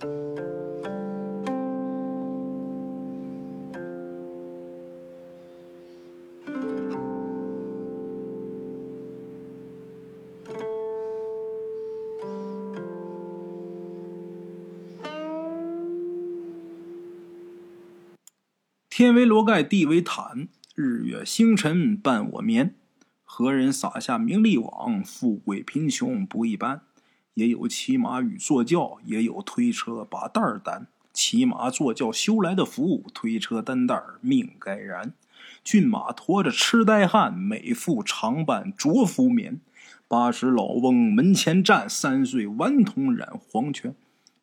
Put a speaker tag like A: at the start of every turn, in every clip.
A: 天为罗盖，地为毯，日月星辰伴我眠。何人撒下名利网？富贵贫穷不一般。也有骑马与坐轿，也有推车把担儿担。骑马坐轿修来的福，推车担担命该然。骏马驮着痴呆汉，美妇常伴着服眠。八十老翁门前站，三岁顽童染黄泉。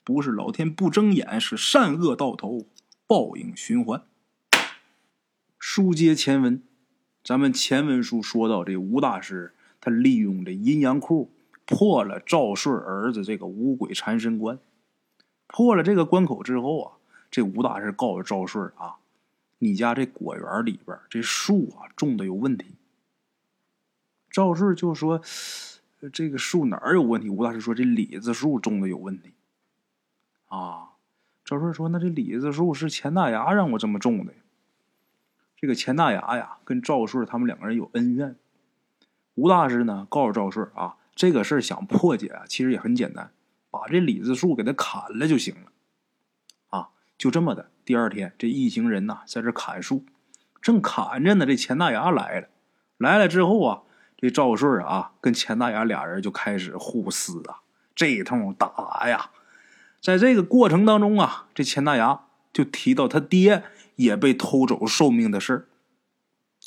A: 不是老天不睁眼，是善恶到头报应循环。书接前文，咱们前文书说到，这吴大师他利用这阴阳库破了赵顺儿子这个五鬼缠身关。破了这个关口之后啊，这吴大师告诉赵顺啊：“你家这果园里边这树啊种的有问题。”赵顺就说：“这个树哪有问题？”吴大师说：“这李子树种的有问题。”啊，赵顺说：“那这李子树是钱大牙让我这么种的。”这个钱大牙呀，跟赵顺他们两个人有恩怨。吴大师呢，告诉赵顺啊，这个事儿想破解啊，其实也很简单，把这李子树给他砍了就行了。啊，就这么的。第二天，这一行人呐，在这砍树，正砍着呢，这钱大牙来了。来了之后啊，这赵顺啊，跟钱大牙俩人就开始互撕啊，这通打呀。在这个过程当中啊，这钱大牙就提到他爹。也被偷走寿命的事儿，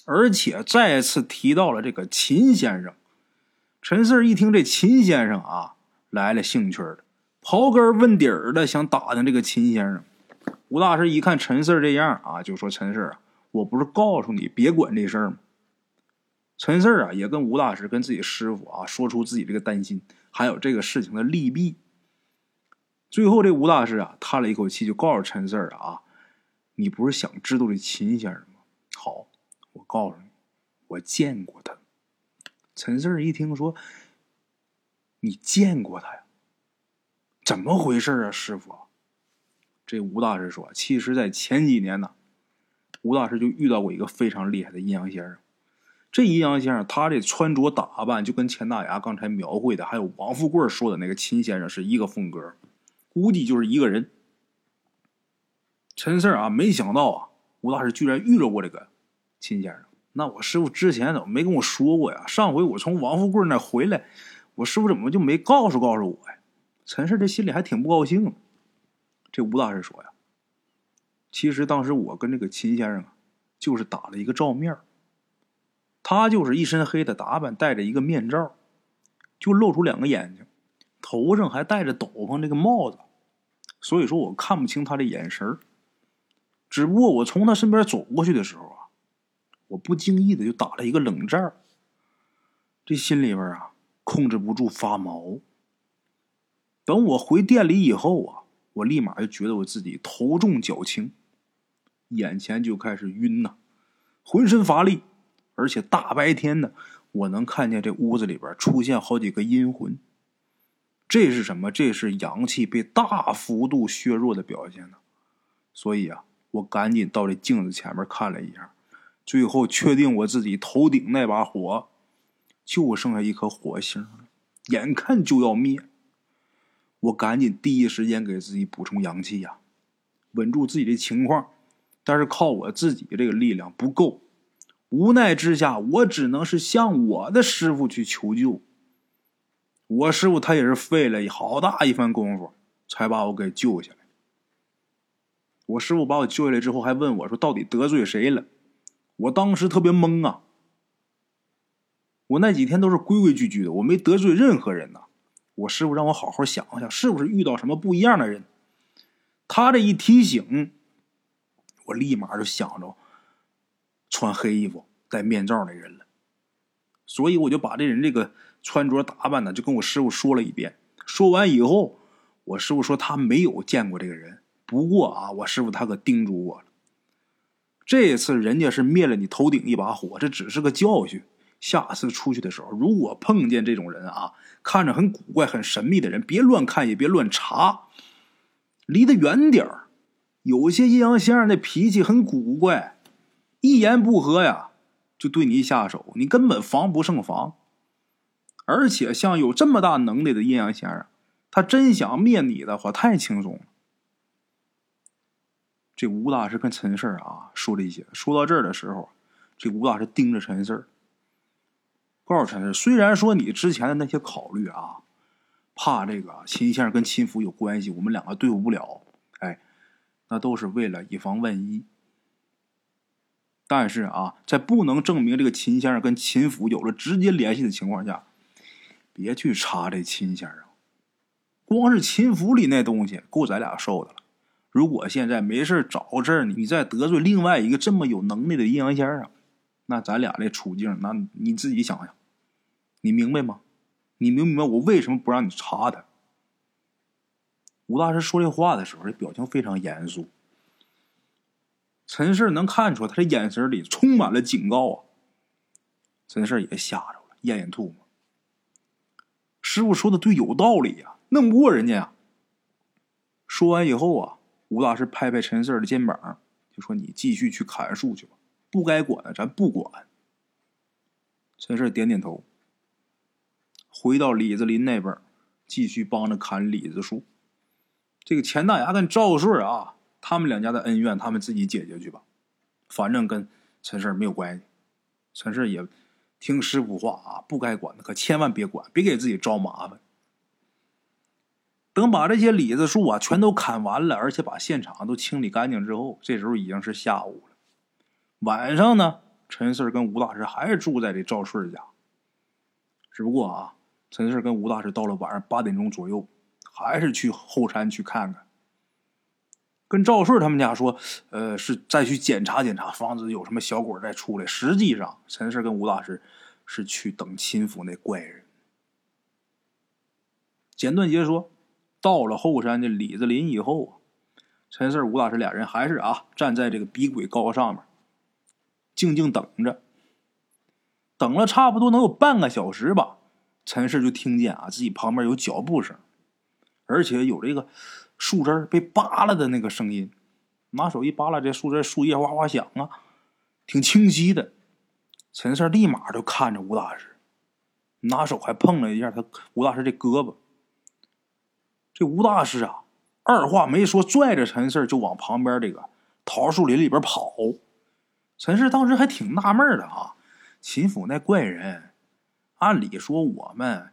A: 而且再次提到了这个秦先生。陈四一听这秦先生啊来了兴趣了，刨根问底儿的想打听这个秦先生。吴大师一看陈四这样啊，就说：“陈四啊，我不是告诉你别管这事儿吗？”陈四啊也跟吴大师跟自己师傅啊说出自己这个担心，还有这个事情的利弊。最后这吴大师啊叹了一口气，就告诉陈四啊。你不是想知道这秦先生吗？好，我告诉你，我见过他。陈四一听说，你见过他呀？怎么回事啊，师傅？这吴大师说，其实，在前几年呢，吴大师就遇到过一个非常厉害的阴阳先生。这阴阳先生，他这穿着打扮就跟钱大牙刚才描绘的，还有王富贵说的那个秦先生是一个风格，估计就是一个人。陈四啊，没想到啊，吴大师居然遇着过这个秦先生。那我师傅之前怎么没跟我说过呀？上回我从王富贵那回来，我师傅怎么就没告诉告诉我呀？陈氏这心里还挺不高兴。这吴大师说呀，其实当时我跟这个秦先生啊，就是打了一个照面他就是一身黑的打扮，戴着一个面罩，就露出两个眼睛，头上还戴着斗篷这个帽子，所以说我看不清他的眼神。只不过我从他身边走过去的时候啊，我不经意的就打了一个冷战这心里边啊控制不住发毛。等我回店里以后啊，我立马就觉得我自己头重脚轻，眼前就开始晕呐，浑身乏力，而且大白天的我能看见这屋子里边出现好几个阴魂。这是什么？这是阳气被大幅度削弱的表现呢。所以啊。我赶紧到这镜子前面看了一下，最后确定我自己头顶那把火就剩下一颗火星了，眼看就要灭。我赶紧第一时间给自己补充阳气呀，稳住自己的情况。但是靠我自己这个力量不够，无奈之下，我只能是向我的师傅去求救。我师傅他也是费了好大一番功夫，才把我给救下来。我师傅把我救下来之后，还问我说：“到底得罪谁了？”我当时特别懵啊！我那几天都是规规矩矩的，我没得罪任何人呐。我师傅让我好好想想，是不是遇到什么不一样的人？他这一提醒，我立马就想着穿黑衣服、戴面罩那人了。所以我就把这人这个穿着打扮呢，就跟我师傅说了一遍。说完以后，我师傅说他没有见过这个人。不过啊，我师傅他可叮嘱我了，这次人家是灭了你头顶一把火，这只是个教训。下次出去的时候，如果碰见这种人啊，看着很古怪、很神秘的人，别乱看，也别乱查。离得远点儿。有些阴阳先生那脾气很古怪，一言不合呀就对你下手，你根本防不胜防。而且像有这么大能耐的阴阳先生，他真想灭你的话，太轻松。这吴大师跟陈四啊说这些，说到这儿的时候，这吴大师盯着陈四告诉陈四，虽然说你之前的那些考虑啊，怕这个秦先生跟秦府有关系，我们两个对付不了，哎，那都是为了以防万一。但是啊，在不能证明这个秦先生跟秦府有了直接联系的情况下，别去查这秦先生。光是秦府里那东西，够咱俩受的了。如果现在没事找事儿，你再得罪另外一个这么有能耐的阴阳先生，那咱俩这处境，那你自己想想，你明白吗？你明不明白我为什么不让你查他？吴大师说这话的时候，这表情非常严肃。陈氏能看出他这眼神里充满了警告啊！陈氏也吓着了，咽咽吐沫。师傅说的对，有道理呀，弄不过人家呀。说完以后啊。吴大师拍拍陈四的肩膀，就说：“你继续去砍树去吧，不该管的咱不管。”陈四点点头，回到李子林那边，继续帮着砍李子树。这个钱大牙跟赵顺啊，他们两家的恩怨，他们自己解决去吧，反正跟陈四没有关系。陈四也听师傅话啊，不该管的可千万别管，别给自己招麻烦。等把这些李子树啊全都砍完了，而且把现场都清理干净之后，这时候已经是下午了。晚上呢，陈四跟吴大师还是住在这赵顺家。只不过啊，陈四跟吴大师到了晚上八点钟左右，还是去后山去看看，跟赵顺他们家说，呃，是再去检查检查，防止有什么小鬼再出来。实际上，陈四跟吴大师是去等秦府那怪人。简短截说。到了后山的李子林以后啊，陈四、吴大师俩人还是啊站在这个比鬼高上面，静静等着。等了差不多能有半个小时吧，陈四就听见啊自己旁边有脚步声，而且有这个树枝被扒拉的那个声音。拿手一扒拉这树枝，树叶哗哗响啊，挺清晰的。陈四立马就看着吴大师，拿手还碰了一下他吴大师这胳膊。这吴大师啊，二话没说，拽着陈四就往旁边这个桃树林里边跑。陈四当时还挺纳闷的啊，秦府那怪人，按理说我们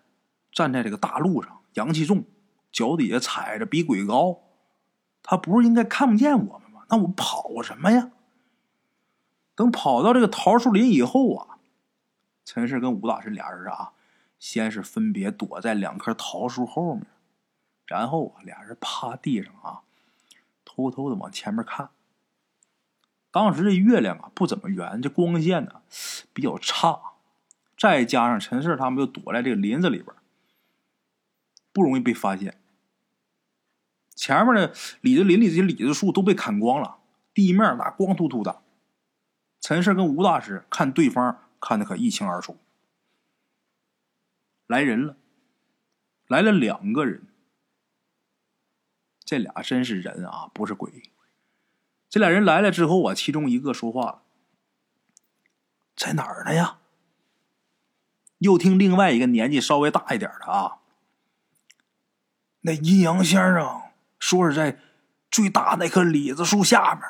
A: 站在这个大路上，阳气重，脚底下踩着比鬼高，他不是应该看不见我们吗？那我跑什么呀？等跑到这个桃树林以后啊，陈氏跟吴大师俩人啊，先是分别躲在两棵桃树后面。然后啊，俩人趴地上啊，偷偷的往前面看。当时这月亮啊不怎么圆，这光线呢比较差，再加上陈四他们又躲在这个林子里边，不容易被发现。前面的李子林里这些李子树都被砍光了，地面那光秃秃的。陈四跟吴大师看对方看的可一清二楚。来人了，来了两个人。这俩真是人啊，不是鬼。这俩人来了之后啊，其中一个说话了：“在哪儿呢呀？”又听另外一个年纪稍微大一点的啊，那阴阳先生说是在最大那棵李子树下面。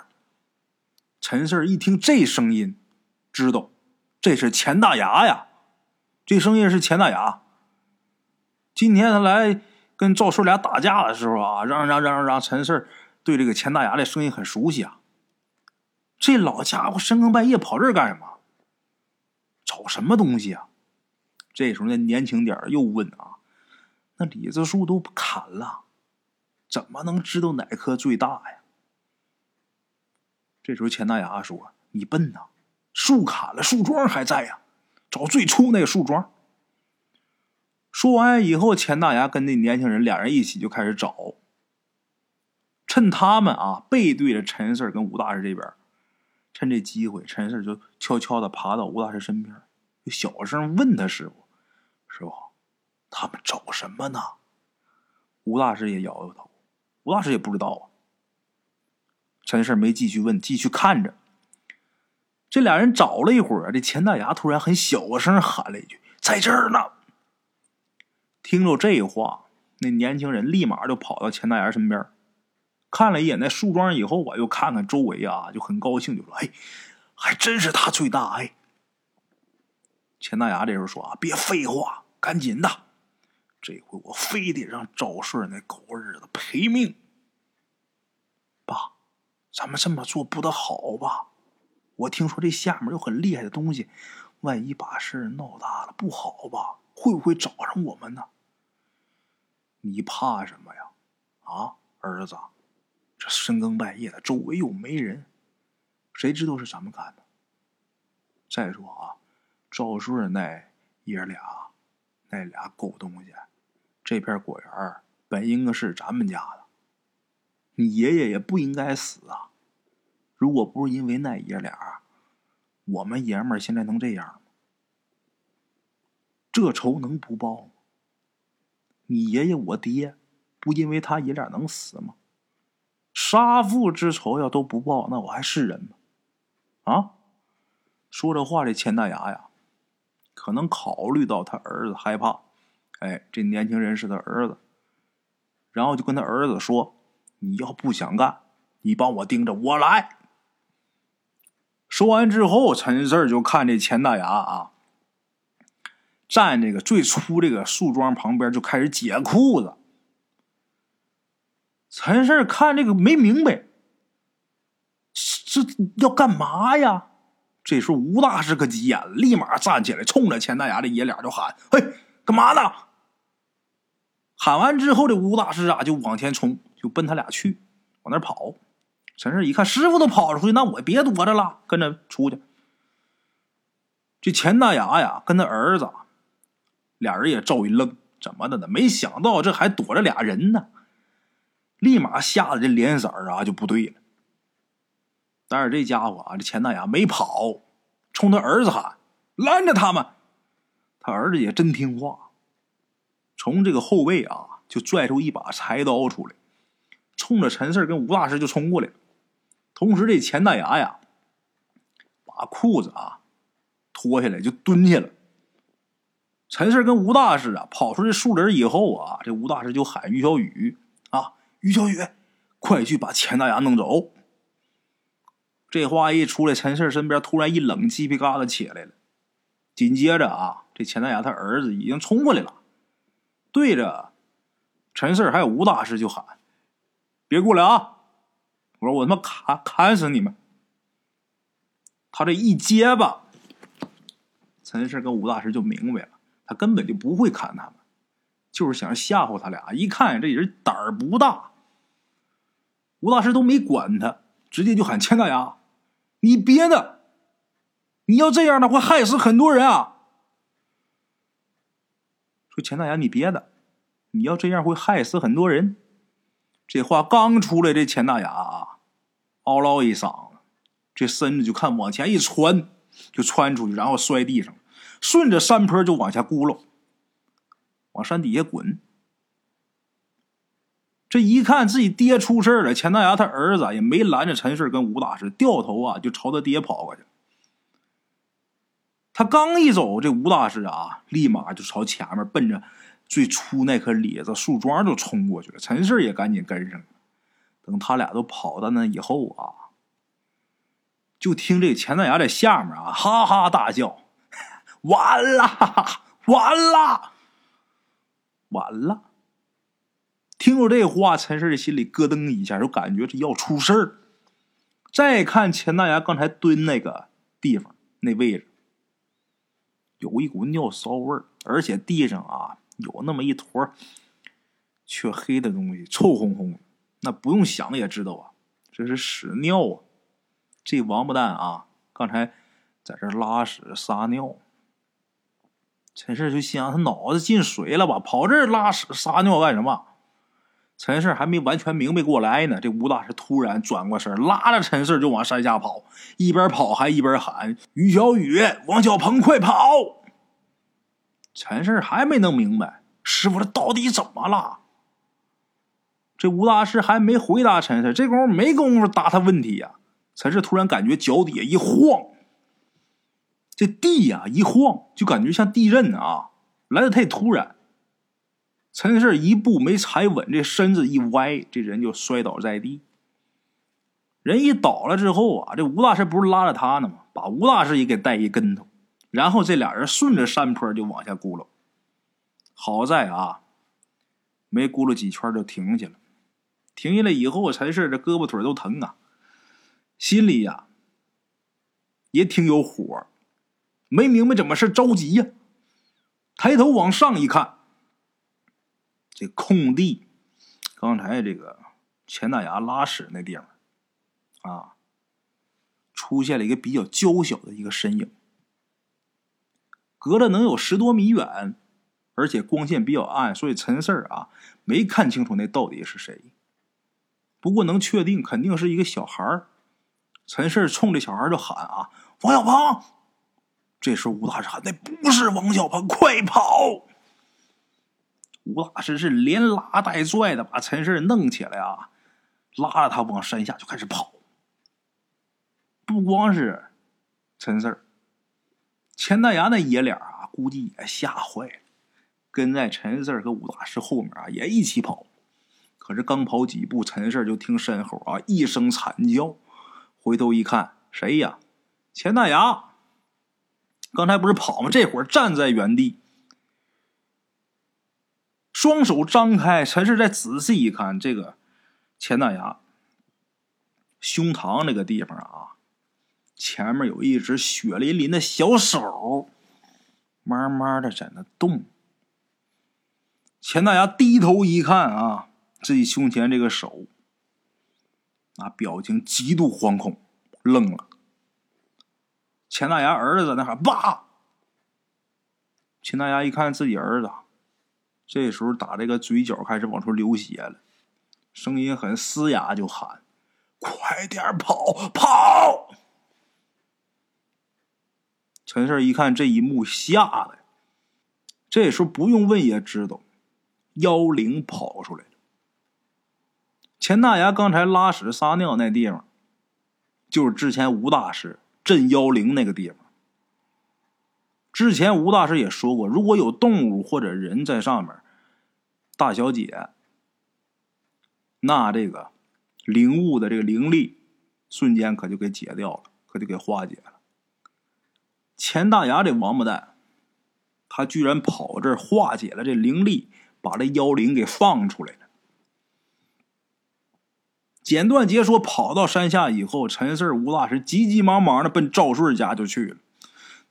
A: 陈四一听这声音，知道这是钱大牙呀。这声音是钱大牙。今天他来。跟赵顺俩打架的时候啊，让让让让让陈四对这个钱大牙的声音很熟悉啊。这老家伙深更半夜跑这儿干什么？找什么东西啊？这时候那年轻点又问啊：“那李子树都砍了，怎么能知道哪棵最大呀？”这时候钱大牙说：“你笨呐，树砍了，树桩还在呀，找最初那个树桩。”说完以后，钱大牙跟那年轻人俩人一起就开始找。趁他们啊背对着陈四跟吴大师这边，趁这机会，陈四就悄悄的爬到吴大师身边，就小声问他师傅：“师傅，他们找什么呢？”吴大师也摇摇头：“吴大师也不知道啊。陈氏没继续问，继续看着。这俩人找了一会儿，这钱大牙突然很小声喊了一句：“在这儿呢。”听着这话，那年轻人立马就跑到钱大牙身边，看了一眼那树桩以后啊，又看看周围啊，就很高兴，就说：“哎，还真是他最大哎。”钱大牙这时候说：“啊，别废话，赶紧的，这回我非得让赵顺那狗日的赔命。”爸，咱们这么做不得好吧？我听说这下面有很厉害的东西，万一把事闹大了，不好吧？会不会找上我们呢？你怕什么呀？啊，儿子，这深更半夜的，周围又没人，谁知道是咱们干的？再说啊，赵顺那爷俩，那俩狗东西，这片果园本应该是咱们家的，你爷爷也不应该死啊！如果不是因为那爷俩，我们爷们现在能这样吗？这仇能不报吗？你爷爷我爹，不因为他爷俩能死吗？杀父之仇要都不报，那我还是人吗？啊！说这话，这钱大牙呀，可能考虑到他儿子害怕，哎，这年轻人是他儿子，然后就跟他儿子说：“你要不想干，你帮我盯着，我来。”说完之后，陈四就看这钱大牙啊。站这个最初这个树桩旁边就开始解裤子。陈氏看这个没明白，这要干嘛呀？这时候吴大师可急眼了，立马站起来，冲着钱大牙的爷俩就喊：“嘿，干嘛呢？”喊完之后，这吴大师啊就往前冲，就奔他俩去，往那跑。陈氏一看师傅都跑出去，那我别躲着了，跟着出去。这钱大牙呀，跟他儿子。俩人也照一愣，怎么的呢？没想到这还躲着俩人呢，立马吓得这脸色啊就不对了。但是这家伙啊，这钱大牙没跑，冲他儿子喊：“拦着他们！”他儿子也真听话，从这个后背啊就拽出一把柴刀出来，冲着陈四跟吴大师就冲过来。同时，这钱大牙呀，把裤子啊脱下来就蹲下了。陈氏跟吴大师啊跑出这树林以后啊，这吴大师就喊于小雨啊，于小雨，快去把钱大牙弄走。这话一出来，陈氏身边突然一冷，鸡皮疙瘩起来了。紧接着啊，这钱大牙他儿子已经冲过来了，对着陈氏还有吴大师就喊：“别过来啊！我说我他妈砍砍死你们！”他这一结巴，陈氏跟吴大师就明白了。他根本就不会砍他们，就是想吓唬他俩。一看这人胆儿不大，吴大师都没管他，直接就喊钱大牙：“你别的，你要这样的话害死很多人啊！”说钱大牙，你别的，你要这样会害死很多人。这话刚出来，这钱大牙啊，嗷唠一嗓子，这身子就看往前一窜，就窜出去，然后摔地上。顺着山坡就往下咕噜，往山底下滚。这一看自己爹出事了，钱大牙他儿子也没拦着陈氏跟吴大师，掉头啊就朝他爹跑过去。他刚一走，这吴大师啊立马就朝前面奔着最初那棵李子树桩就冲过去了。陈氏也赶紧跟上。等他俩都跑到那以后啊，就听这钱大牙在下面啊哈哈大笑。完了，完了，完了！听着这话，陈氏的心里咯噔一下，就感觉这要出事儿。再看钱大牙刚才蹲那个地方那位置，有一股尿骚味儿，而且地上啊有那么一坨却黑的东西，臭烘烘的。那不用想也知道啊，这是屎尿啊！这王八蛋啊，刚才在这拉屎撒尿。陈氏就心想：他脑子进水了吧？跑这儿拉屎撒尿干什么？陈氏还没完全明白过来呢，这吴大师突然转过身，拉着陈氏就往山下跑，一边跑还一边喊：“于小雨，王小鹏，快跑！”陈氏还没弄明白，师傅这到底怎么了？这吴大师还没回答陈氏，这功夫没工夫答他问题呀。陈氏突然感觉脚底下一晃，这地呀一晃，就感觉像地震啊，来的太突然。陈氏一步没踩稳，这身子一歪，这人就摔倒在地。人一倒了之后啊，这吴大师不是拉着他呢吗？把吴大师也给带一跟头，然后这俩人顺着山坡就往下咕噜。好在啊，没咕噜几圈就停下了。停下来以后，陈氏这胳膊腿都疼啊，心里呀也挺有火，没明白怎么事，着急呀。抬头往上一看，这空地，刚才这个钱大牙拉屎那地方啊，出现了一个比较娇小的一个身影，隔着能有十多米远，而且光线比较暗，所以陈四啊没看清楚那到底是谁。不过能确定，肯定是一个小孩儿。陈氏冲着小孩就喊：“啊，王小鹏！”这时候吴大师喊：“那不是王小鹏，快跑！”吴大师是连拉带拽的把陈氏弄起来啊，拉着他往山下就开始跑。不光是陈四钱大牙那爷俩啊，估计也吓坏了，跟在陈四和吴大师后面啊，也一起跑。可是刚跑几步，陈氏就听身后啊一声惨叫，回头一看，谁呀？钱大牙！刚才不是跑吗？这会儿站在原地，双手张开。陈氏再仔细一看，这个钱大牙胸膛那个地方啊，前面有一只血淋淋的小手，慢慢的在那动。钱大牙低头一看啊。自己胸前这个手，那表情极度惶恐，愣了。钱大牙儿子在那喊爸。钱大牙一看自己儿子，这时候打这个嘴角开始往出流血了，声音很嘶哑，就喊：“快点跑跑！”陈胜一看这一幕，吓得，这时候不用问也知道，妖灵跑出来了。钱大牙刚才拉屎撒尿那地方，就是之前吴大师镇妖灵那个地方。之前吴大师也说过，如果有动物或者人在上面，大小姐，那这个灵物的这个灵力瞬间可就给解掉了，可就给化解了。钱大牙这王八蛋，他居然跑这儿化解了这灵力，把这妖灵给放出来了。简短截说，跑到山下以后，陈四吴大师急急忙忙的奔赵顺家就去了。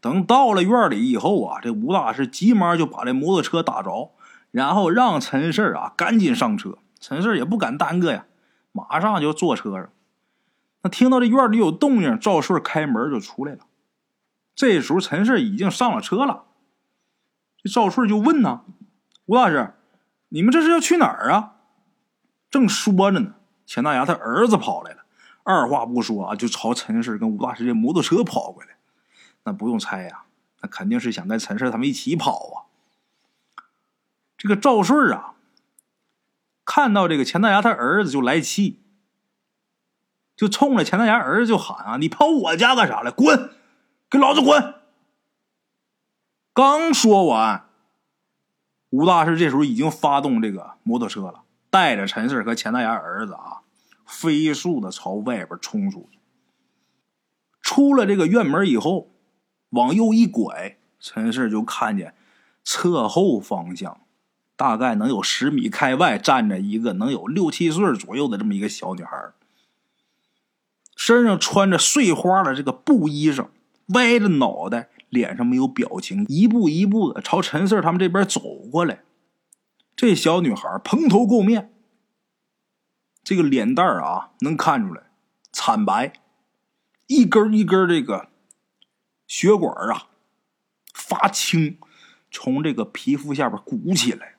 A: 等到了院里以后啊，这吴大师急忙就把这摩托车打着，然后让陈四啊赶紧上车。陈四也不敢耽搁呀，马上就坐车上。那听到这院里有动静，赵顺开门就出来了。这时候陈四已经上了车了。这赵顺就问呢：“吴大师，你们这是要去哪儿啊？”正说着呢。钱大牙他儿子跑来了，二话不说啊，就朝陈氏跟吴大师这摩托车跑过来。那不用猜呀，那肯定是想跟陈氏他们一起跑啊。这个赵顺啊，看到这个钱大牙他儿子就来气，就冲着钱大牙儿子就喊啊：“你跑我家干啥来？滚，给老子滚！”刚说完，吴大师这时候已经发动这个摩托车了。带着陈四和钱大牙儿子啊，飞速的朝外边冲出去。出了这个院门以后，往右一拐，陈四就看见侧后方向，大概能有十米开外站着一个能有六七岁左右的这么一个小女孩，身上穿着碎花的这个布衣裳，歪着脑袋，脸上没有表情，一步一步的朝陈四他们这边走过来。这小女孩蓬头垢面，这个脸蛋儿啊，能看出来惨白，一根一根这个血管啊发青，从这个皮肤下边鼓起来，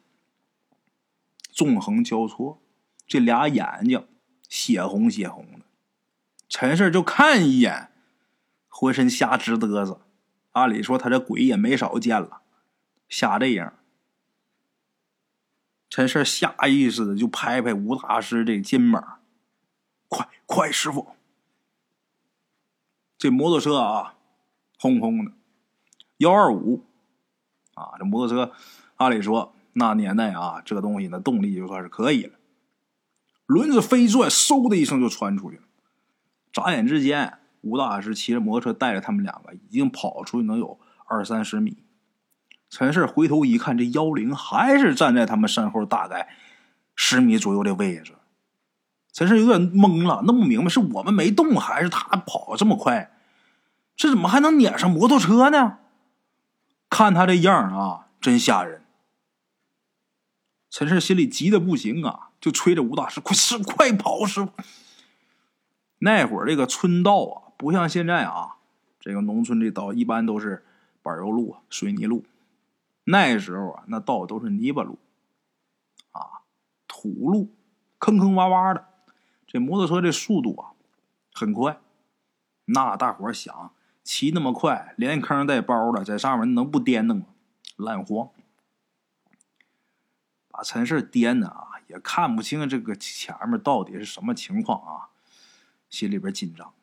A: 纵横交错，这俩眼睛血红血红的。陈氏就看一眼，浑身瞎直嘚瑟。按理说他这鬼也没少见了，吓这样。陈胜下意识的就拍拍吴大师这肩膀：“快快，师傅！这摩托车啊，轰轰的，幺二五啊，这摩托车，按理说那年代啊，这东西那动力就算是可以了。轮子飞转，嗖的一声就窜出去了。眨眼之间，吴大师骑着摩托车带着他们两个，已经跑出去能有二三十米。”陈氏回头一看，这妖灵还是站在他们身后，大概十米左右的位置。陈氏有点懵了，弄不明白是我们没动，还是他跑这么快？这怎么还能撵上摩托车呢？看他这样啊，真吓人。陈氏心里急得不行啊，就催着吴大师：“快师，快跑！师傅！”那会儿这个村道啊，不像现在啊，这个农村这道一般都是柏油路、水泥路。那时候啊，那道都是泥巴路，啊，土路，坑坑洼洼的。这摩托车这速度啊，很快。那大伙想骑那么快，连坑带包的，在上面能不颠腾吗？烂慌，把陈氏颠的啊，也看不清这个前面到底是什么情况啊，心里边紧张。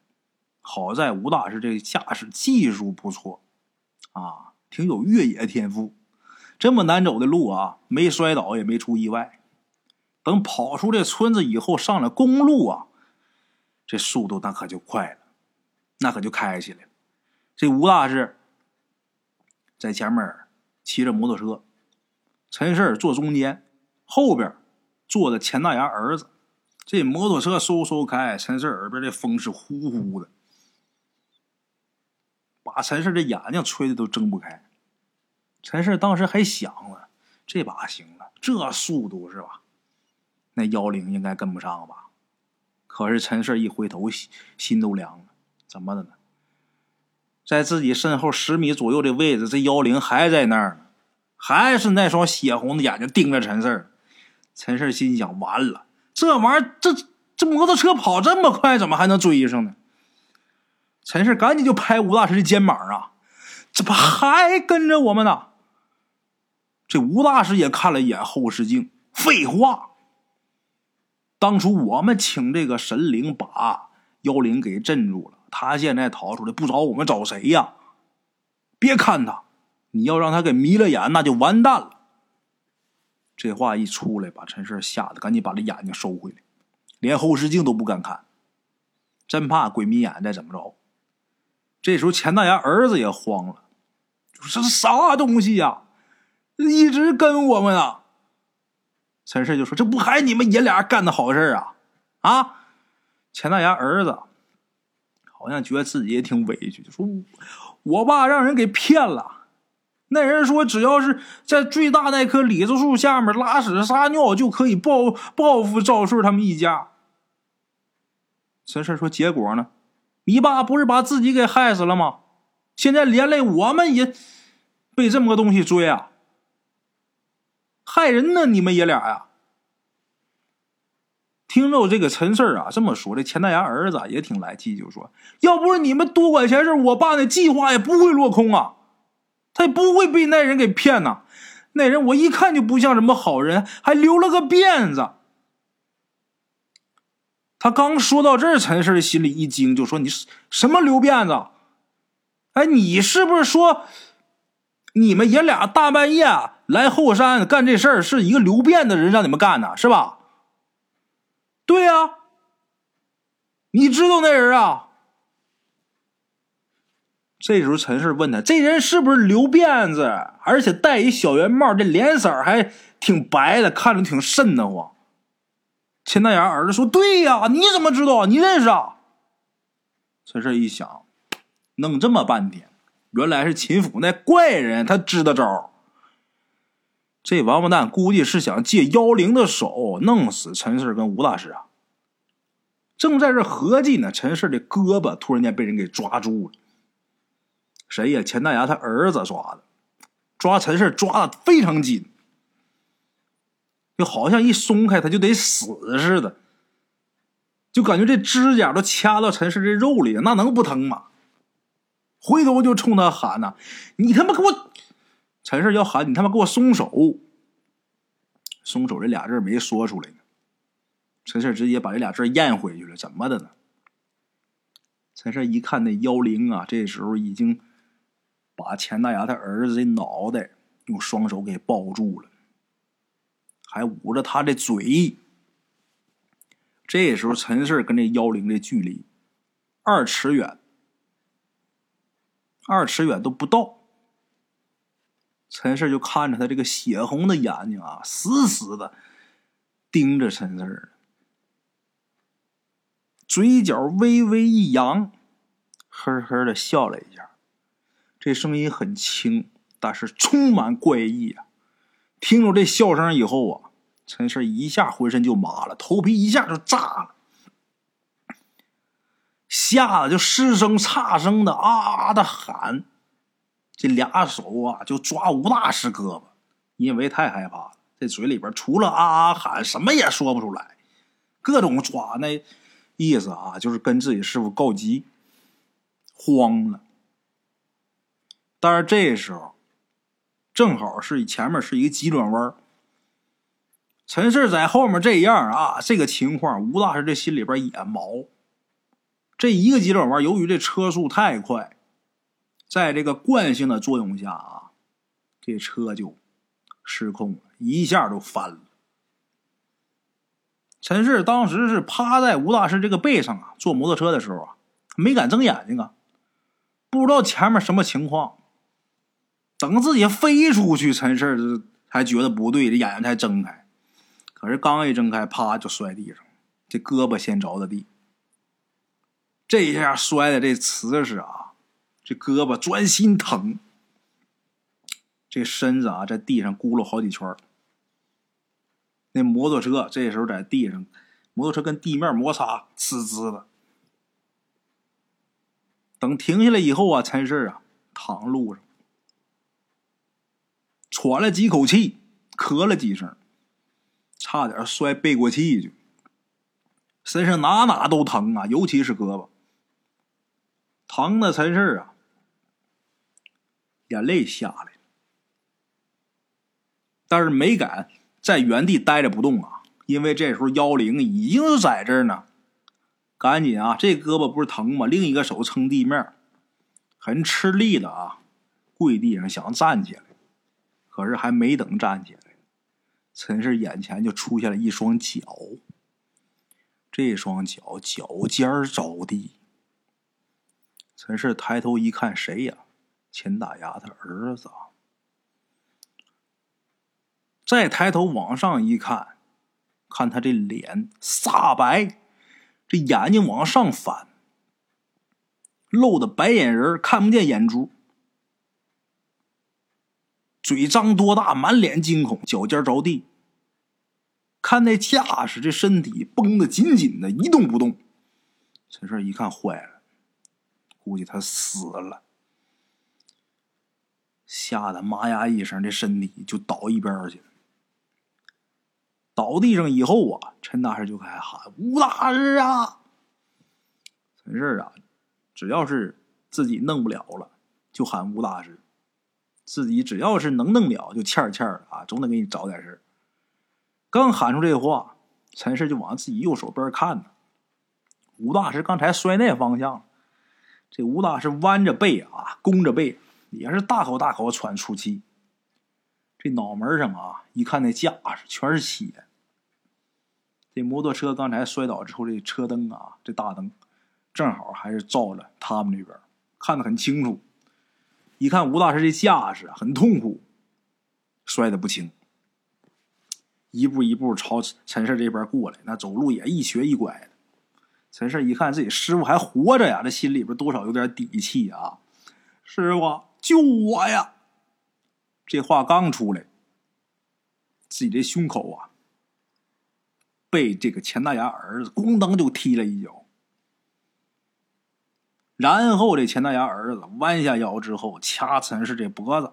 A: 好在吴大师这驾驶技术不错，啊，挺有越野天赋。这么难走的路啊，没摔倒也没出意外。等跑出这村子以后，上了公路啊，这速度那可就快了，那可就开起来了。这吴大师在前面骑着摩托车，陈氏坐中间，后边坐着钱大牙儿子。这摩托车嗖嗖开，陈氏耳边的风是呼呼的，把陈氏这眼睛吹的都睁不开。陈氏当时还想了，这把行了，这速度是吧？那妖灵应该跟不上吧？可是陈氏一回头，心心都凉了。怎么的呢？在自己身后十米左右的位置，这妖灵还在那儿呢，还是那双血红的眼睛盯着陈氏。陈氏心想：完了，这玩意儿，这这摩托车跑这么快，怎么还能追上呢？陈氏赶紧就拍吴大师的肩膀啊，怎么还跟着我们呢？这吴大师也看了一眼后视镜，废话。当初我们请这个神灵把妖灵给镇住了，他现在逃出来，不找我们找谁呀？别看他，你要让他给迷了眼，那就完蛋了。这话一出来，把陈氏吓得赶紧把这眼睛收回来，连后视镜都不敢看，真怕鬼迷眼再怎么着。这时候钱大牙儿子也慌了，：“这是啥东西呀？”一直跟我们啊，陈氏就说：“这不还你们爷俩干的好事啊？”啊，钱大牙儿子好像觉得自己也挺委屈，说：“我爸让人给骗了。那人说，只要是在最大那棵李子树下面拉屎撒尿，就可以报报复赵顺他们一家。”陈氏说：“结果呢？你爸不是把自己给害死了吗？现在连累我们也被这么个东西追啊！”害人呢！你们爷俩呀，听着这个陈四啊这么说，这钱大牙儿子也挺来气，就说：“要不是你们多管闲事，我爸那计划也不会落空啊，他也不会被那人给骗呐。那人我一看就不像什么好人，还留了个辫子。”他刚说到这儿，陈四心里一惊，就说：“你什么留辫子？哎，你是不是说你们爷俩大半夜？”来后山干这事儿是一个留辫的人让你们干的，是吧？对呀，你知道那人啊？这时候陈氏问他：“这人是不是留辫子，而且戴一小圆帽？这脸色还挺白的，看着挺瘆得慌。”钱大牙儿子说：“对呀，你怎么知道？你认识啊？”陈氏一想，弄这么半天，原来是秦府那怪人，他支的招。这王八蛋估计是想借妖灵的手弄死陈氏跟吴大师啊！正在这合计呢，陈氏的胳膊突然间被人给抓住了。谁呀？钱大牙他儿子抓的，抓陈氏抓的非常紧，就好像一松开他就得死似的，就感觉这指甲都掐到陈氏这肉里了，那能不疼吗？回头就冲他喊呐：“你他妈给我！”陈氏要喊你他妈给我松手！松手这俩字没说出来呢。陈氏直接把这俩字咽回去了，怎么的呢？陈氏一看那妖灵啊，这时候已经把钱大牙他儿子的脑袋用双手给抱住了，还捂着他的嘴。这时候陈氏跟这妖灵的距离二尺远，二尺远都不到。陈氏就看着他这个血红的眼睛啊，死死的盯着陈氏。嘴角微微一扬，呵呵的笑了一下，这声音很轻，但是充满怪异啊！听着这笑声以后啊，陈氏一下浑身就麻了，头皮一下就炸了，吓得就失声差声的啊的喊，这俩手啊就抓吴大师胳膊，因为太害怕了，这嘴里边除了啊啊喊，什么也说不出来，各种抓那。意思啊，就是跟自己师傅告急，慌了。但是这时候，正好是前面是一个急转弯陈氏在后面这样啊，这个情况，吴大师这心里边也毛。这一个急转弯，由于这车速太快，在这个惯性的作用下啊，这车就失控了，一下就翻了。陈氏当时是趴在吴大师这个背上啊，坐摩托车的时候啊，没敢睁眼睛啊，不知道前面什么情况。等自己飞出去，陈氏才觉得不对，这眼睛才睁开。可是刚一睁开，啪就摔地上，这胳膊先着的地。这一下摔的这瓷实啊，这胳膊钻心疼，这身子啊在地上咕噜好几圈那摩托车这时候在地上，摩托车跟地面摩擦，滋滋的。等停下来以后啊，陈氏啊躺路上，喘了几口气，咳了几声，差点摔背过气去。身上哪哪都疼啊，尤其是胳膊，疼的陈氏啊，眼泪下来，但是没敢。在原地待着不动啊，因为这时候妖灵已经在这儿呢。赶紧啊，这胳膊不是疼吗？另一个手撑地面，很吃力的啊，跪地上想站起来，可是还没等站起来，陈氏眼前就出现了一双脚。这双脚脚尖着地，陈氏抬头一看，谁呀？钱大牙他儿子。再抬头往上一看，看他这脸煞白，这眼睛往上翻，露的白眼仁看不见眼珠，嘴张多大，满脸惊恐，脚尖着地。看那架势，这身体绷得紧紧的，一动不动。陈氏一看坏了，估计他死了，吓得妈呀一声，这身体就倒一边去了。倒地上以后啊，陈大师就开始喊：“吴大师啊！”陈氏啊，只要是自己弄不了了，就喊吴大师；自己只要是能弄了，就欠欠的啊，总得给你找点事刚喊出这话，陈氏就往自己右手边看呢。吴大师刚才摔那方向，这吴大师弯着背啊，弓着背，也是大口大口喘粗气。这脑门上啊，一看那架势全是血。这摩托车刚才摔倒之后，这车灯啊，这大灯正好还是照着他们那边，看得很清楚。一看吴大师这架势很痛苦，摔得不轻，一步一步朝陈氏这边过来，那走路也一瘸一拐的。陈氏一看自己师傅还活着呀，这心里边多少有点底气啊！师傅救我呀！这话刚出来，自己这胸口啊，被这个钱大牙儿子咣当就踢了一脚。然后这钱大牙儿子弯下腰之后掐陈氏这脖子，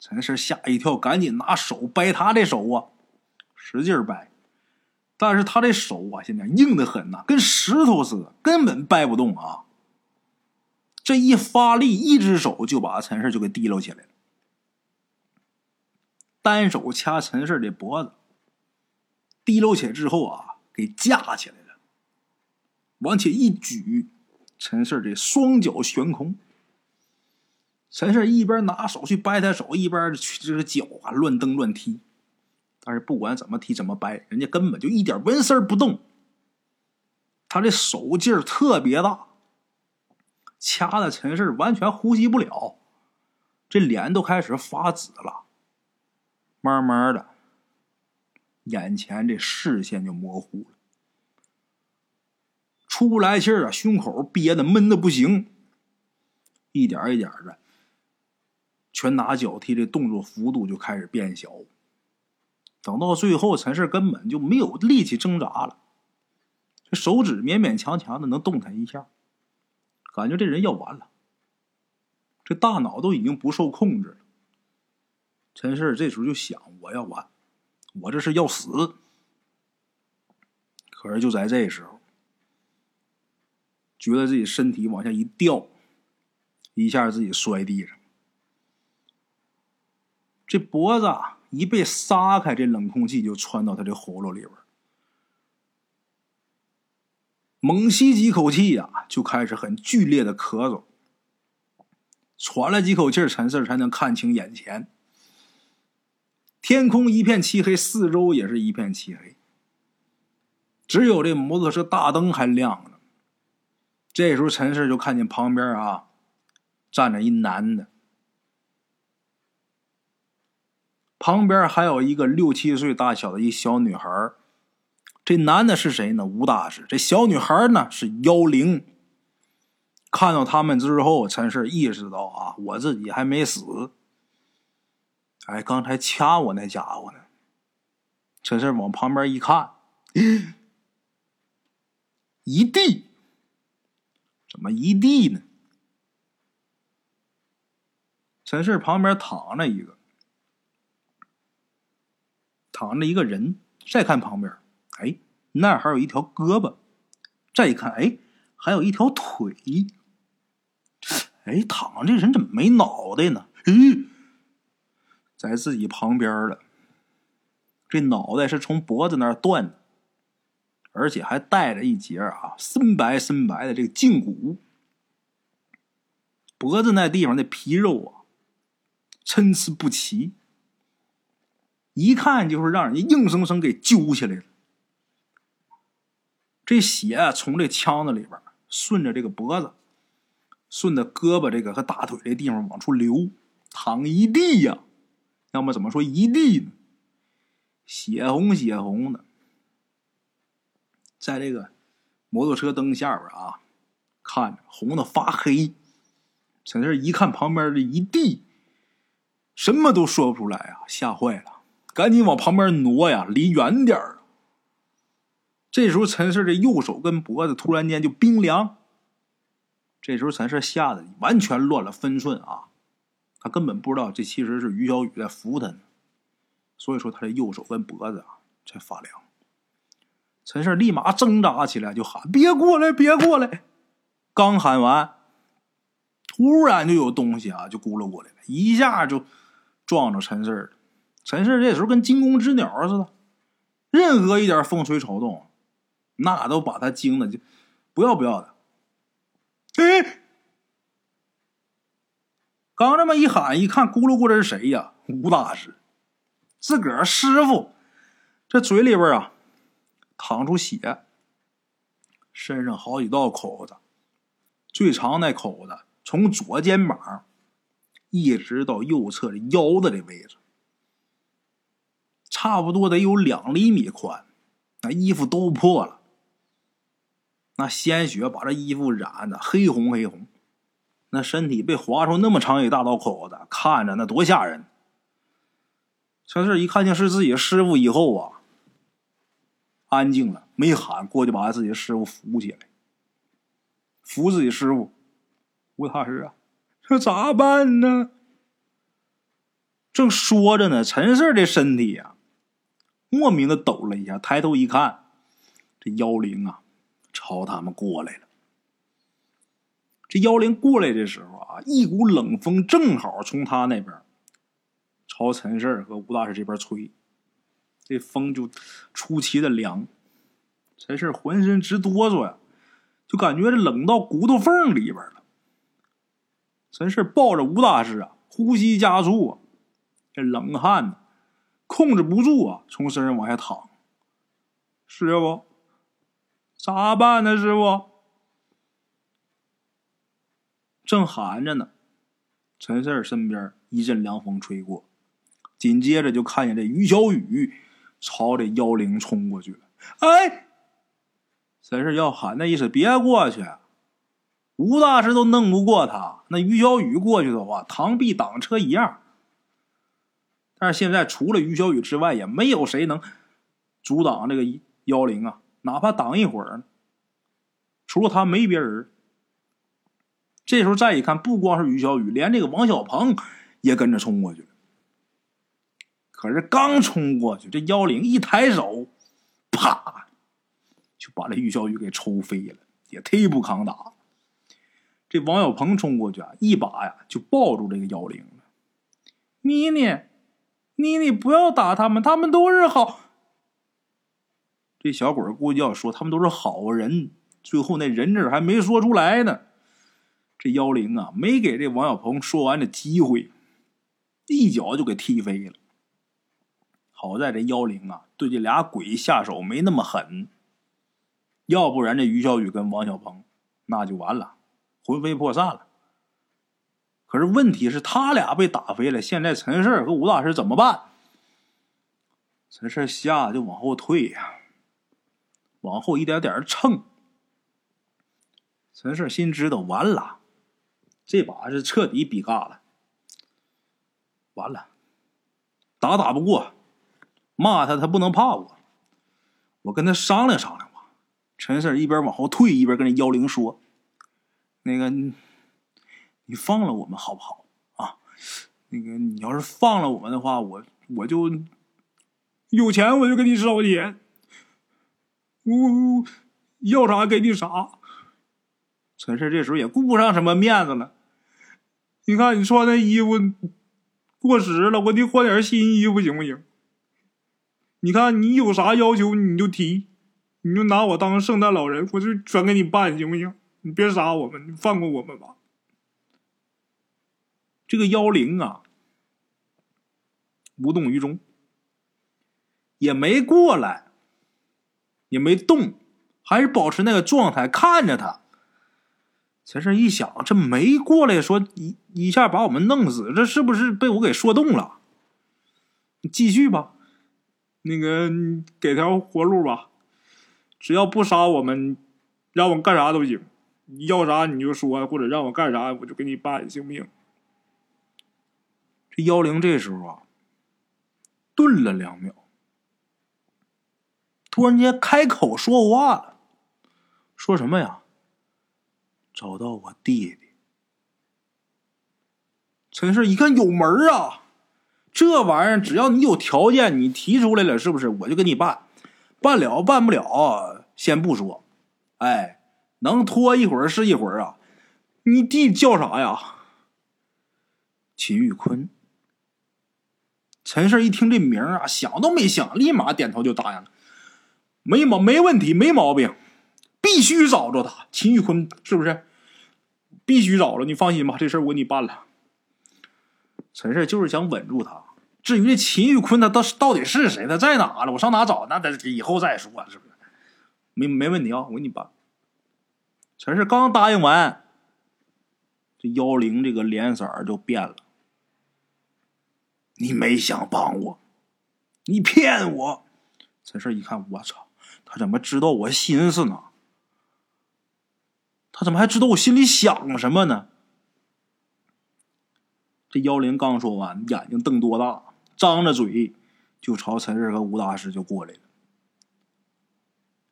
A: 陈氏吓一跳，赶紧拿手掰他的手啊，使劲掰。但是他这手啊，现在硬的很呐，跟石头似的，根本掰不动啊。这一发力，一只手就把陈氏就给提溜起来了。单手掐陈氏的脖子，提溜起来之后啊，给架起来了，往起一举，陈氏这双脚悬空。陈氏一边拿手去掰他手，一边去这个脚啊乱蹬乱踢。但是不管怎么踢怎么掰，人家根本就一点纹丝不动。他这手劲儿特别大，掐的陈氏完全呼吸不了，这脸都开始发紫了。慢慢的，眼前这视线就模糊了，出不来气儿啊，胸口憋得闷的不行，一点一点的，拳打脚踢的动作幅度就开始变小。等到最后，陈氏根本就没有力气挣扎了，这手指勉勉强强的能动弹一下，感觉这人要完了，这大脑都已经不受控制了。陈氏这时候就想：我要完，我这是要死。可是就在这时候，觉得自己身体往下一掉，一下自己摔地上，这脖子一被撒开，这冷空气就窜到他的喉咙里边，猛吸几口气呀，就开始很剧烈的咳嗽，喘了几口气陈四才能看清眼前。天空一片漆黑，四周也是一片漆黑，只有这摩托车大灯还亮着。这时候，陈氏就看见旁边啊站着一男的，旁边还有一个六七岁大小的一小女孩这男的是谁呢？吴大师。这小女孩呢是妖灵。看到他们之后，陈氏意识到啊，我自己还没死。哎，刚才掐我那家伙呢？陈氏往旁边一看，一地，怎么一地呢？陈氏旁边躺着一个，躺着一个人。再看旁边，哎，那儿还有一条胳膊。再一看，哎，还有一条腿。哎，躺这人怎么没脑袋呢？咦？在自己旁边了，这脑袋是从脖子那儿断的，而且还带着一节啊深白深白的这个胫骨，脖子那地方的皮肉啊参差不齐，一看就是让人硬生生给揪下来了。这血从这腔子里边顺着这个脖子，顺着胳膊这个和大腿这地方往出流，淌一地呀。要么怎么说一地呢？血红血红的，在这个摩托车灯下边啊，看着红的发黑。陈四一看旁边这一地，什么都说不出来啊，吓坏了，赶紧往旁边挪呀，离远点儿。这时候陈四的右手跟脖子突然间就冰凉。这时候陈四吓得完全乱了分寸啊。他根本不知道，这其实是于小雨在扶他呢，所以说他的右手跟脖子啊才发凉。陈氏立马挣扎起来，就喊：“别过来，别过来！”刚喊完，突然就有东西啊就咕噜过来了，一下就撞着陈氏了。陈氏这时候跟惊弓之鸟似的，任何一点风吹草动，那都把他惊的就不要不要的。哎！刚这么一喊，一看，咕噜咕噜是谁呀？吴大师，自个儿师傅，这嘴里边啊，淌出血，身上好几道口子，最长那口子从左肩膀一直到右侧的腰的这位置，差不多得有两厘米宽，那衣服都破了，那鲜血把这衣服染的黑红黑红。那身体被划出那么长一大道口子，看着那多吓人！陈氏一看见是自己师傅以后啊，安静了，没喊，过去把自己师傅扶起来，扶自己师傅。吴大师啊，这咋办呢？正说着呢，陈氏的身体呀，莫名的抖了一下，抬头一看，这妖灵啊，朝他们过来了。这妖灵过来的时候啊，一股冷风正好从他那边朝陈氏和吴大师这边吹。这风就出奇的凉。陈氏浑身直哆嗦呀，就感觉这冷到骨头缝里边了。陈氏抱着吴大师啊，呼吸加速啊，这冷汗呢，控制不住啊，从身上往下淌。师傅，咋办呢？师傅，正喊着呢，陈四身边一阵凉风吹过，紧接着就看见这于小雨朝这妖灵冲过去了。哎！陈四要喊那意思，别过去！吴大师都弄不过他，那于小雨过去的话，螳臂挡车一样。但是现在除了于小雨之外，也没有谁能阻挡这个妖灵啊，哪怕挡一会儿。除了他，没别人。这时候再一看，不光是于小雨，连这个王小鹏也跟着冲过去了。可是刚冲过去，这妖灵一抬手，啪，就把这于小雨给抽飞了，也忒不抗打。这王小鹏冲过去啊，一把呀就抱住这个妖灵了。妮妮，妮妮，不要打他们，他们都是好。这小鬼估计要说他们都是好人，最后那人字还没说出来呢。这妖灵啊，没给这王小鹏说完的机会，一脚就给踢飞了。好在这妖灵啊，对这俩鬼下手没那么狠，要不然这于小雨跟王小鹏那就完了。魂飞魄散了。可是问题是，他俩被打飞了。现在陈氏和吴大师怎么办？陈氏吓得就往后退呀，往后一点点蹭。陈氏心知道完了，这把是彻底比尬了。完了，打打不过，骂他他不能怕我。我跟他商量商量吧。陈氏一边往后退，一边跟那妖灵说。那个，你放了我们好不好啊？那个，你要是放了我们的话，我我就有钱，我就给你烧钱。呜要啥给你啥。陈氏这时候也顾不上什么面子了。你看你穿的衣服过时了，我得换点新衣服行不行？你看你有啥要求你就提，你就拿我当圣诞老人，我就全给你办，行不行？你别杀我们，你放过我们吧。这个妖灵啊，无动于衷，也没过来，也没动，还是保持那个状态看着他。陈胜一想，这没过来，说一一下把我们弄死，这是不是被我给说动了？你继续吧，那个给条活路吧，只要不杀我们，让我干啥都行。要啥你就说，或者让我干啥我就给你办，行不行？这妖灵这时候啊，顿了两秒，突然间开口说话了，说什么呀？找到我弟弟。陈氏一看有门啊，这玩意儿只要你有条件，你提出来了，是不是？我就给你办，办了办不了，先不说，哎。能拖一会儿是一会儿啊！你弟叫啥呀？秦玉坤。陈氏一听这名啊，想都没想，立马点头就答应了。没毛没问题，没毛病，必须找着他。秦玉坤是不是？必须找着，你放心吧，这事我给你办了。陈氏就是想稳住他。至于这秦玉坤，他到到底是谁？他在哪了？我上哪找？那得以后再说，是不是？没没问题啊，我给你办。陈氏刚答应完，这幺零这个脸色就变了。你没想帮我，你骗我！陈氏一看，我操，他怎么知道我心思呢？他怎么还知道我心里想什么呢？这妖灵刚说完，眼睛瞪多大，张着嘴就朝陈氏和吴大师就过来了。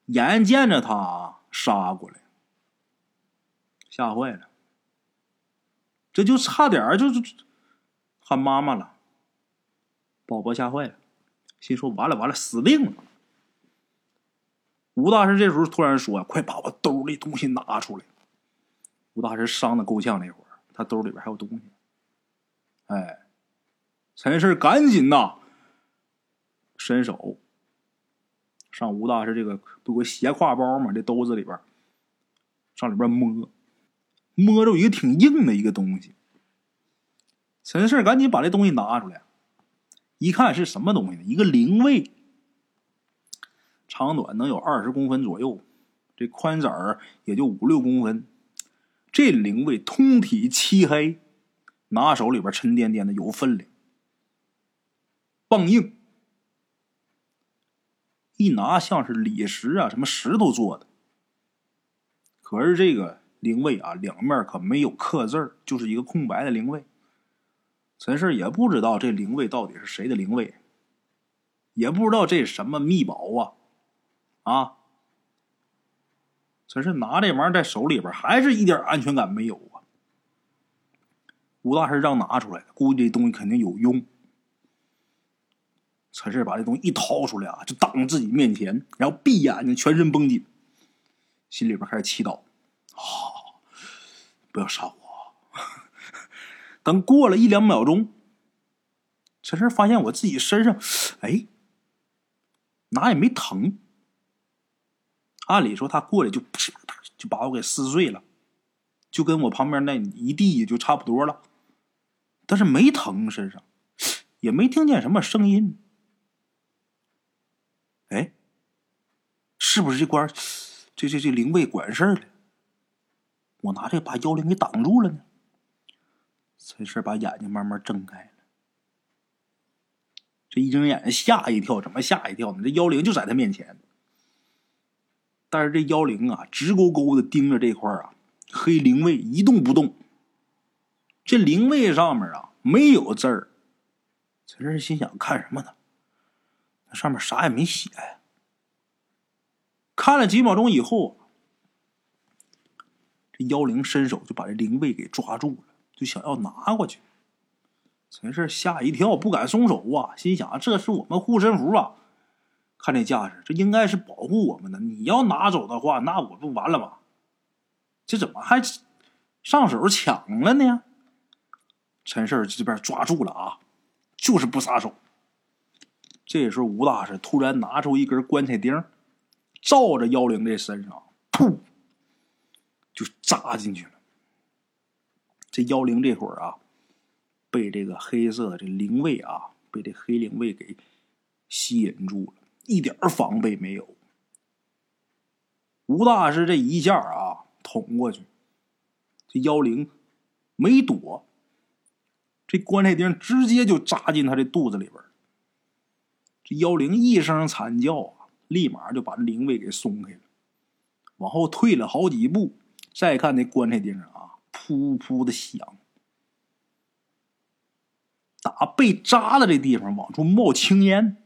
A: 眼见着他杀过来。吓坏了，这就差点就就喊妈妈了。宝宝吓坏了，心说完了完了，死定了。吴大师这时候突然说：“快把我兜里东西拿出来！”吴大师伤的够呛，那会儿他兜里边还有东西。哎，陈氏赶紧呐，伸手上吴大师这个不有个斜挎包嘛，这兜子里边上里边摸，摸着一个挺硬的一个东西。陈氏赶紧把这东西拿出来，一看是什么东西呢？一个灵位，长短能有二十公分左右，这宽窄也就五六公分。这灵位通体漆黑，拿手里边沉甸甸的，有分量，棒硬。一拿像是理石啊，什么石头做的。可是这个灵位啊，两面可没有刻字，就是一个空白的灵位。陈氏也不知道这灵位到底是谁的灵位，也不知道这什么秘宝啊，啊！陈氏拿这玩意儿在手里边，还是一点安全感没有啊。吴大师让拿出来，估计这东西肯定有用。陈氏把这东西一掏出来啊，就挡自己面前，然后闭眼睛，全身绷紧，心里边开始祈祷：“啊，不要杀我！” 等过了一两秒钟，陈氏发现我自己身上，哎，哪也没疼。按理说他过来就啪就把我给撕碎了，就跟我旁边那一地就差不多了，但是没疼身上，也没听见什么声音。哎，是不是这官这这这灵位管事儿的？我拿这把妖灵给挡住了呢。陈氏把眼睛慢慢睁开了，这一睁眼吓一跳，怎么吓一跳呢？这妖灵就在他面前，但是这妖灵啊，直勾勾的盯着这块啊黑灵位一动不动。这灵位上面啊没有字儿，陈氏心想：看什么呢？那上面啥也没写呀。看了几秒钟以后，这妖灵伸手就把这灵位给抓住了，就想要拿过去。陈氏吓一跳，不敢松手啊，心想：这是我们护身符啊！看这架势，这应该是保护我们的。你要拿走的话，那我不完了吗？这怎么还上手抢了呢？陈氏这边抓住了啊，就是不撒手。这时候，吴大师突然拿出一根棺材钉，照着妖灵这身上，噗，就扎进去了。这妖灵这会儿啊，被这个黑色的这灵位啊，被这黑灵位给吸引住了，一点防备没有。吴大师这一下啊，捅过去，这妖灵没躲，这棺材钉直接就扎进他这肚子里边。这妖灵一声惨叫啊，立马就把灵位给松开了，往后退了好几步。再看那棺材钉啊，噗噗的响，打被扎的这地方往出冒青烟。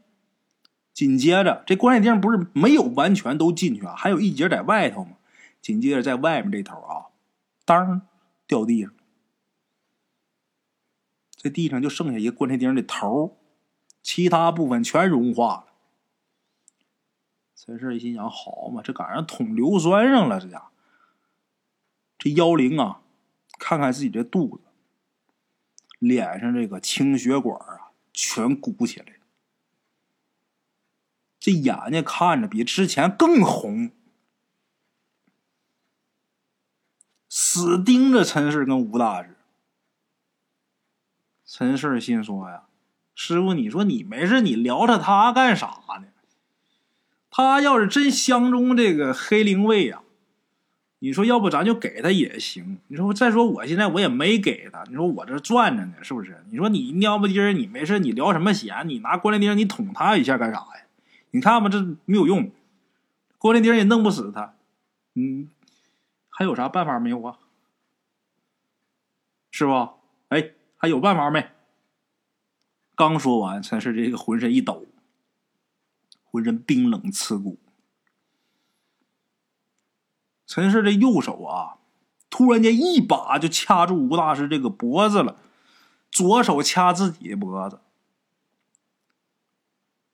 A: 紧接着，这棺材钉不是没有完全都进去啊，还有一节在外头嘛。紧接着，在外面这头啊，当掉地上，这地上就剩下一个棺材钉的头。其他部分全融化了。陈氏一心想：好嘛，这赶上捅硫酸上了，这家这妖灵啊，看看自己这肚子，脸上这个清血管啊，全鼓起来。这眼睛看着比之前更红，死盯着陈氏跟吴大师。陈氏心说呀。师傅，你说你没事，你聊着他干啥呢？他要是真相中这个黑灵位呀，你说要不咱就给他也行。你说再说我现在我也没给他，你说我这转着呢，是不是？你说你尿不丁你没事，你聊什么闲？你拿棺材钉你捅他一下干啥呀？你看吧，这没有用，郭连丁也弄不死他。嗯，还有啥办法没有啊？师傅，哎，还有办法没？刚说完，陈氏这个浑身一抖，浑身冰冷刺骨。陈氏这右手啊，突然间一把就掐住吴大师这个脖子了，左手掐自己的脖子。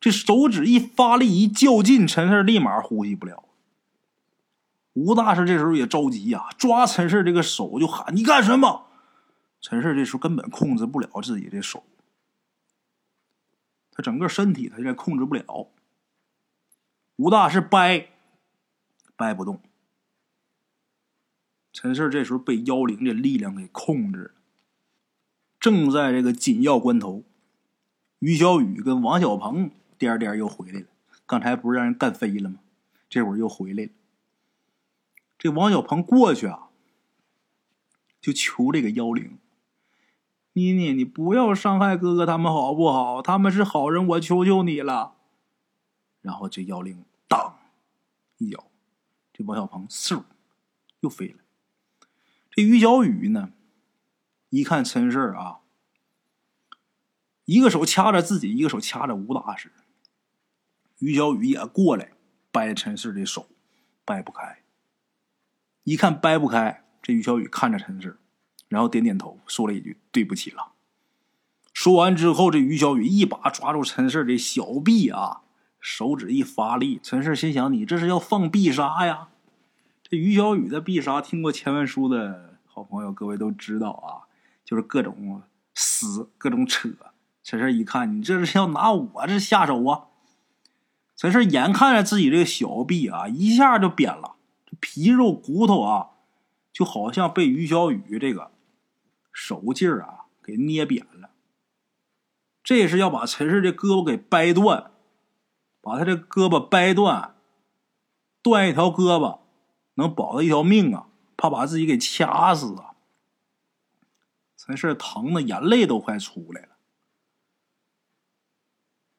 A: 这手指一发力一较劲，陈氏立马呼吸不了。吴大师这时候也着急呀，抓陈氏这个手就喊：“你干什么？”陈氏这时候根本控制不了自己的手。他整个身体，他现在控制不了。吴大师掰掰不动。陈四这时候被妖灵的力量给控制了，正在这个紧要关头，于小雨跟王小鹏颠颠又回来了。刚才不是让人干飞了吗？这会儿又回来了。这王小鹏过去啊，就求这个妖灵：“妮妮，你不要伤害哥哥他们好不好？他们是好人，我求求你了。”然后这妖灵当一脚，这王小鹏嗖又飞了。这于小雨呢，一看陈氏啊，一个手掐着自己，一个手掐着吴大师。于小雨也过来掰陈氏的手，掰不开。一看掰不开，这于小雨看着陈氏，然后点点头，说了一句：“对不起了。”说完之后，这于小雨一把抓住陈氏的小臂啊，手指一发力，陈氏心想：“你这是要放必杀呀？”这于小雨的必杀，听过前文书的好朋友，各位都知道啊，就是各种撕、各种扯。陈氏一看，你这是要拿我这下手啊！陈氏眼看着自己这个小臂啊，一下就扁了，这皮肉骨头啊，就好像被于小雨这个手劲儿啊给捏扁了。这是要把陈氏这胳膊给掰断，把他这胳膊掰断，断一条胳膊。能保他一条命啊！怕把自己给掐死啊！陈氏疼的眼泪都快出来了。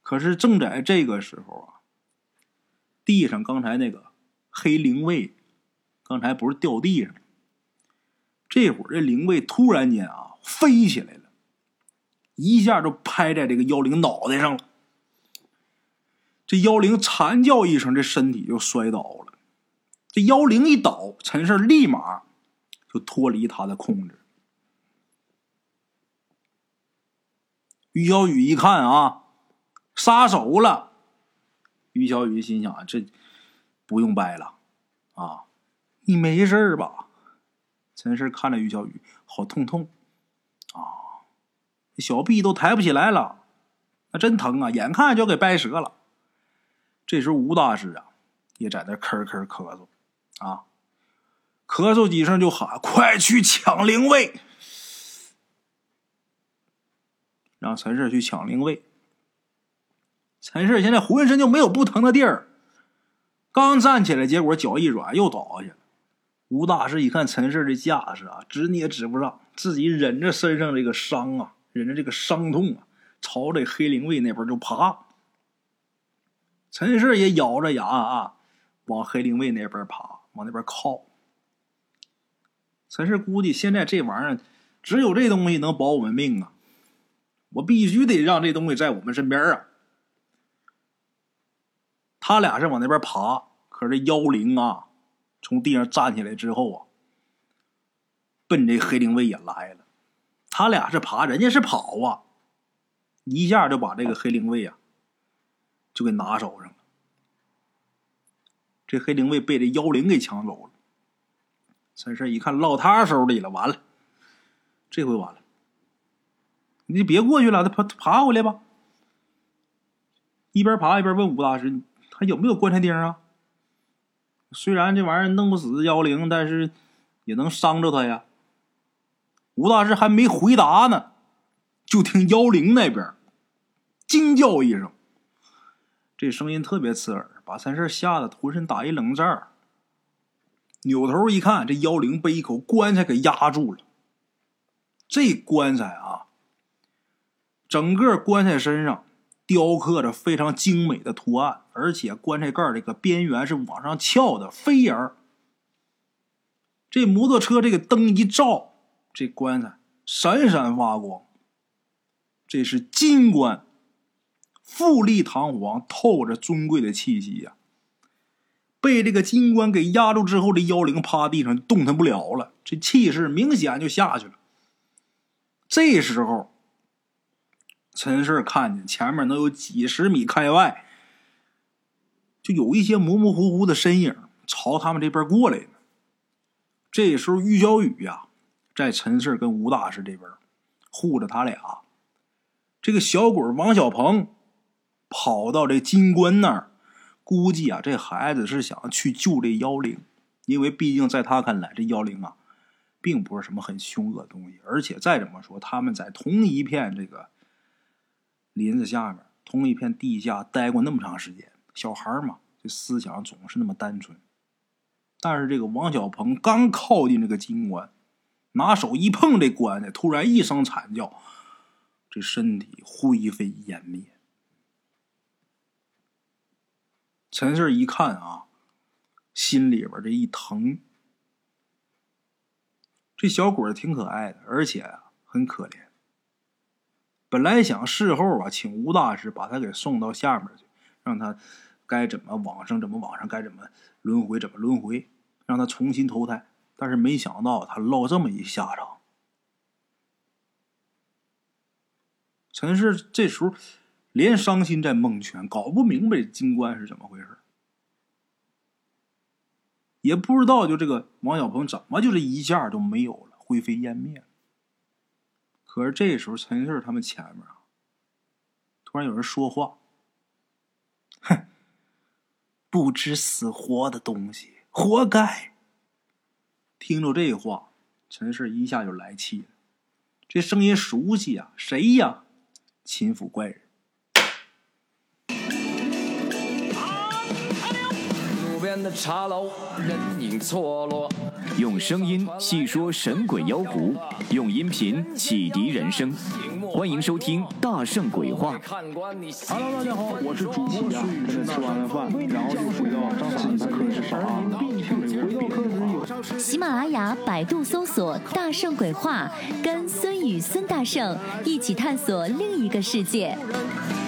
A: 可是正在这个时候啊，地上刚才那个黑灵位，刚才不是掉地上了？这会儿这灵位突然间啊飞起来了，一下就拍在这个妖灵脑袋上了。这妖灵惨叫一声，这身体就摔倒了。这妖灵一倒，陈胜立马就脱离他的控制。于小雨一看啊，撒手了。于小雨心想：这不用掰了啊，你没事吧？陈氏看着于小雨，好痛痛啊，小臂都抬不起来了，那真疼啊！眼看就要给掰折了。这时候吴大师啊，也在那咳咳咳嗽。啊！咳嗽几声就喊：“快去抢灵位！”让陈氏去抢灵位。陈氏现在浑身就没有不疼的地儿，刚站起来，结果脚一软又倒下了。吴大师一看陈氏的架势啊，指你也指不上，自己忍着身上这个伤啊，忍着这个伤痛啊，朝这黑灵位那边就爬。陈氏也咬着牙啊，往黑灵位那边爬。往那边靠，陈氏估计现在这玩意儿只有这东西能保我们命啊！我必须得让这东西在我们身边啊！他俩是往那边爬，可是妖灵啊，从地上站起来之后啊，奔这黑灵位也来了。他俩是爬，人家是跑啊，一下就把这个黑灵位啊，就给拿手上了。这黑灵位被这妖灵给抢走了，三婶一看落他手里了，完了，这回完了。你别过去了，他爬爬回来吧。一边爬一边问吴大师：“有没有棺材钉啊？虽然这玩意儿弄不死妖灵，但是也能伤着他呀。”吴大师还没回答呢，就听妖灵那边惊叫一声。这声音特别刺耳，把三氏吓得浑身打一冷战。扭头一看，这妖灵被一口棺材给压住了。这棺材啊，整个棺材身上雕刻着非常精美的图案，而且棺材盖这个边缘是往上翘的，飞檐儿这摩托车这个灯一照，这棺材闪闪发光。这是金棺。富丽堂皇，透着尊贵的气息呀。被这个金棺给压住之后，这妖灵趴地上动弹不了了，这气势明显就下去了。这时候，陈氏看见前面能有几十米开外，就有一些模模糊糊的身影朝他们这边过来呢。这时候，于小雨呀，在陈氏跟吴大师这边护着他俩。这个小鬼王小鹏。跑到这金棺那儿，估计啊，这孩子是想去救这妖灵，因为毕竟在他看来，这妖灵啊，并不是什么很凶恶的东西。而且再怎么说，他们在同一片这个林子下面，同一片地下待过那么长时间，小孩嘛，这思想总是那么单纯。但是这个王小鹏刚靠近这个金棺，拿手一碰这棺材，突然一声惨叫，这身体灰飞烟灭。陈氏一看啊，心里边这一疼。这小鬼挺可爱的，而且啊很可怜。本来想事后啊，请吴大师把他给送到下面去，让他该怎么往上怎么往上，该怎么轮回怎么轮回，让他重新投胎。但是没想到他落这么一下场。陈氏这时候。连伤心在蒙圈，搞不明白金冠是怎么回事，也不知道就这个王小鹏怎么就这一下就没有了，灰飞烟灭了。可是这时候陈氏他们前面啊，突然有人说话：“哼，不知死活的东西，活该！”听着这话，陈氏一下就来气了。这声音熟悉啊，谁呀？秦府怪人。
B: 茶楼，人影错落。用声音细说神鬼妖狐，用音频启迪人生。欢迎收听《大圣鬼话》。
C: Hello，大家好，我是主播孙宇。吃完了饭，然后就回到自己的课室上
D: 喜马拉雅、百度搜索“大圣鬼话”，跟孙宇、孙大圣一起探索另一个世界。